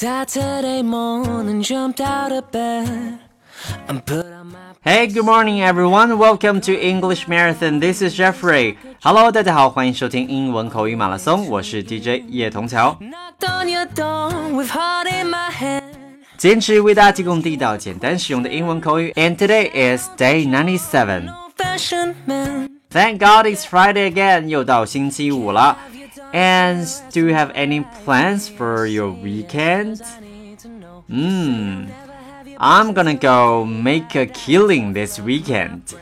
Saturday morning, jumped out of bed. Hey, good morning, everyone. Welcome to English Marathon. This is Jeffrey. Hello，大家好，欢迎收听英文口语马拉松，我是 DJ 叶童桥。坚持为大家提供地道、简单实用的英文口语。And today is day ninety-seven. Thank God it's Friday again. 又到星期五了。 And do you have any plans for your weekend? Hmm. I'm gonna go make a killing this weekend.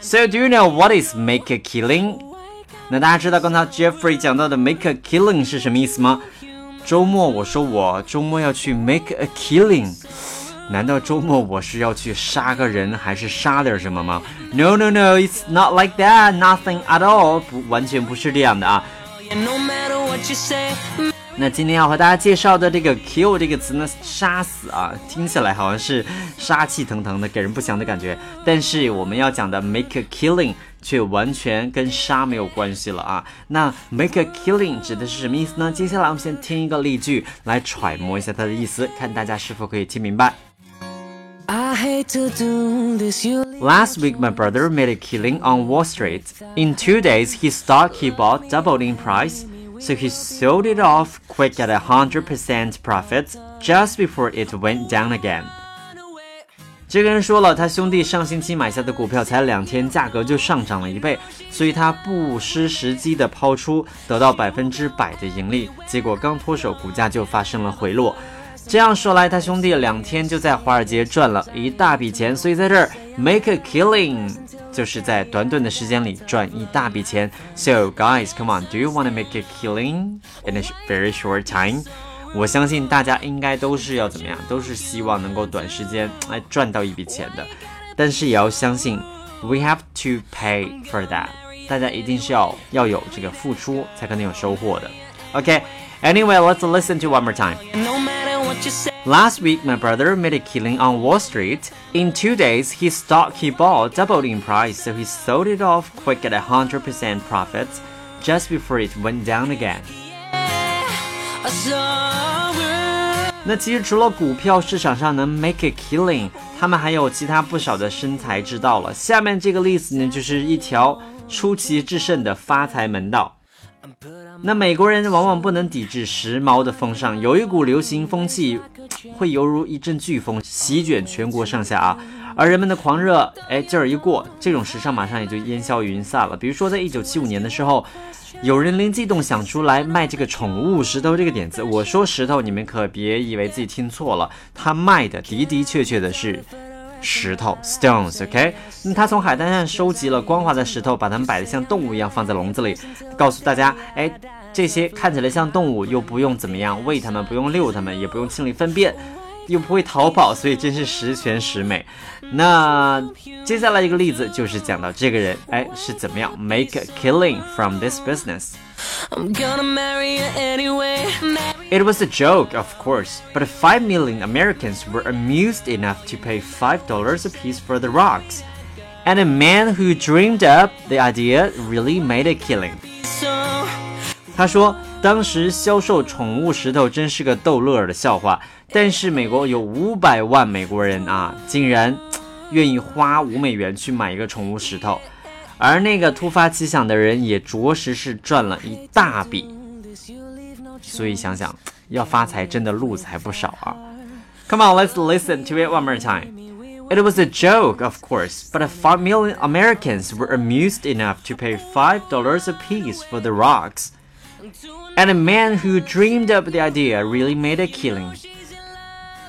So do you know what is make a killing? 那大家知道刚才 Jeffrey 讲到的 make a killing 是什么意思吗？周末我说我周末要去 make a killing，难道周末我是要去杀个人还是杀点什么吗？No no no, it's not like that, nothing at all，不完全不是这样的啊。 那今天要和大家介绍的这个 kill 这个词呢，杀死啊，听起来好像是杀气腾腾的，给人不祥的感觉。但是我们要讲的 make a killing 却完全跟杀没有关系了啊。那 make a killing 指的是什么意思呢？接下来我们先听一个例句来揣摩一下它的意思，看大家是否可以听明白。Last week, my brother made a killing on Wall Street. In two days, his stock he bought doubled in price so he sold it off quick at a hundred percent profit just before it went down again. 这个人说了，他兄弟上星期买下的股票才两天，价格就上涨了一倍，所以他不失时机的抛出，得到百分之百的盈利。结果刚脱手，股价就发生了回落。 这样说来，他兄弟两天就在华尔街赚了一大笔钱，所以在这儿 make a killing 就是在短短的时间里赚一大笔钱。So guys, come on, do you want to make a killing in a very short time？我相信大家应该都是要怎么样，都是希望能够短时间来赚到一笔钱的。但是也要相信，we have to pay for that。大家一定是要要有这个付出，才可能有收获的。OK，Anyway, let's listen to one more time. Last week, my brother made a killing on Wall Street. In two days, his stock he bought doubled in price, so he sold it off quick at a 100% profit just before it went down again. 那其实除了股票市场上能 make a killing，他们还有其他不少的生财之道了。下面这个例子呢，就是一条出奇制胜的发财门道。 那美国人往往不能抵制时髦的风尚，有一股流行风气会犹如一阵飓风席卷全国上下啊。而人们的狂热，哎，劲儿一过，这种时尚马上也就烟消云散了。比如说，在一九七五年的时候，有人灵机一动想出来卖这个宠物石头这个点子。我说石头，你们可别以为自己听错了，他卖的的的确确的是。石头 stones，OK，那他从海滩上收集了光滑的石头，把它们摆得像动物一样放在笼子里，告诉大家，哎，这些看起来像动物，又不用怎么样喂它们，不用遛它们，也不用清理粪便，又不会逃跑，所以真是十全十美。那接下来一个例子就是讲到这个人，哎，是怎么样 make a killing from this business。It was a joke, of course, but 5 million Americans were amused enough to pay $5 apiece for the rocks. And a man who dreamed up the idea really made a killing. 他说，当时销售宠物石头真是个逗乐的笑话，但是美国有五百万美国人啊，竟然愿意花五美元去买一个宠物石头。而那个突发奇想的人也着实是赚了一大笔， 所以想想要发财真的路子还不少啊。Come on, let's listen to it one more time. It was a joke, of course, but five million Americans were amused enough to pay five dollars a piece for the rocks. And a man who dreamed up the idea really made a killing.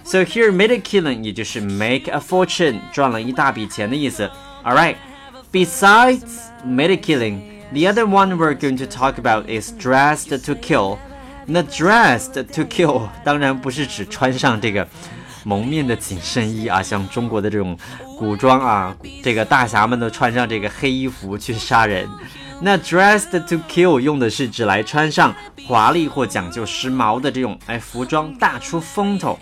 So here, made a killing 也就是 make a fortune，赚了一大笔钱的意思。All right. Besides killing, the other one we're going to talk about is dressed to kill. 那 dressed to kill 当然不是指穿上这个蒙面的紧身衣啊，像中国的这种古装啊，这个大侠们都穿上这个黑衣服去杀人。那 dressed to kill 用的是指来穿上华丽或讲究时髦的这种哎服装，大出风头。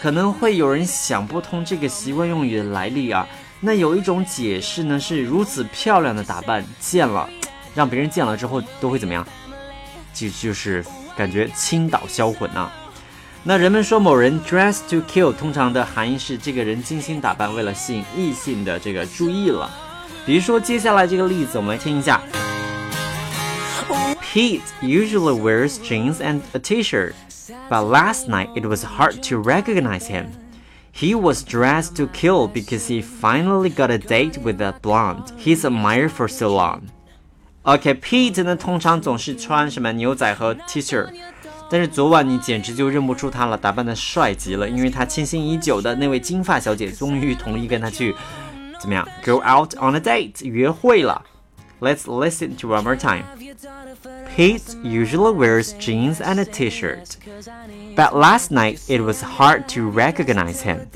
可能会有人想不通这个习惯用语的来历啊。那有一种解释呢，是如此漂亮的打扮，见了，让别人见了之后都会怎么样？就就是感觉倾倒销魂呐。 那人们说某人 dress to kill，通常的含义是这个人精心打扮，为了吸引异性的这个注意了。比如说接下来这个例子，我们来听一下。Pete usually wears jeans and a t-shirt, but last night it was hard to recognize him. He was dressed to kill because he finally got a date with that blonde he's admired for so long. OK，Pete、okay, 呢通常总是穿什么牛仔和 T-shirt，但是昨晚你简直就认不出他了，打扮的帅极了，因为他倾心已久的那位金发小姐终于同意跟他去怎么样？Go out on a date，约会了。Let's listen to one more time. Pete usually wears jeans and a t-shirt, but last night it was hard to recognize him.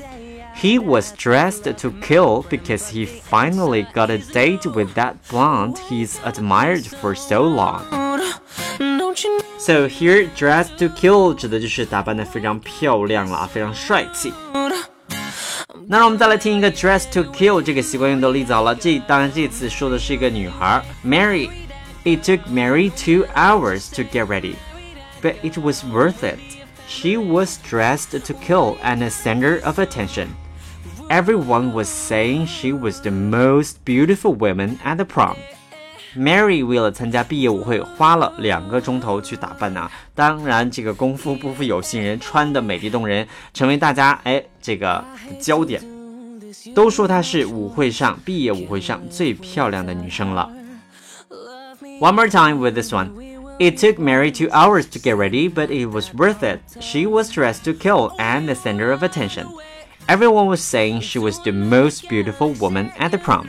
He was dressed to kill because he finally got a date with that blonde he's admired for so long. So here, dressed to kill 指的就是打扮的非常漂亮了，非常帅气。那让我们再来听一个 dress to kill 这个习惯用的例子好了。这当然这次说的是一个女孩 Mary。It took Mary two hours to get ready, but it was worth it. She was dressed to kill and a center of attention. Everyone was saying she was the most beautiful woman at the prom. Mary 为了参加毕业舞会，花了两个钟头去打扮呐、啊。当然，这个功夫不负有心人，穿的美丽动人，成为大家哎这个焦点。都说她是舞会上毕业舞会上最漂亮的女生了。One more time with this one. It took Mary two hours to get ready, but it was worth it. She was dressed to kill and the center of attention. Everyone was saying she was the most beautiful woman at the prom.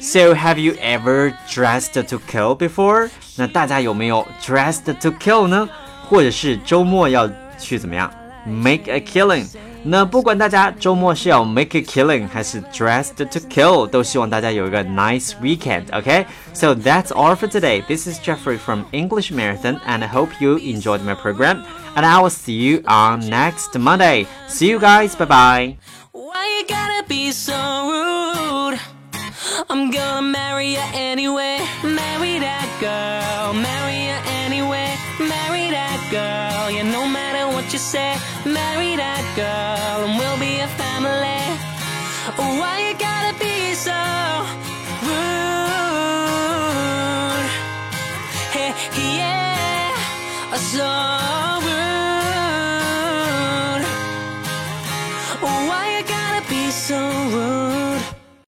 So have you ever dressed to kill before？那大家有没有 dressed to kill 呢？或者是周末要去怎么样 make a killing？那不管大家周末是要 make a killing 还是 dressed to kill，都希望大家有一个 nice weekend。OK，so、okay? that's all for today. This is Jeffrey from English Marathon, and I hope you enjoyed my program. And I will see you on next Monday. See you guys. Bye bye. Why you gotta be so rude? I'm gonna marry you anyway. Marry that girl. Marry you anyway. Marry that girl. Yeah, no matter what you say. Marry that girl. And we'll be a family. Why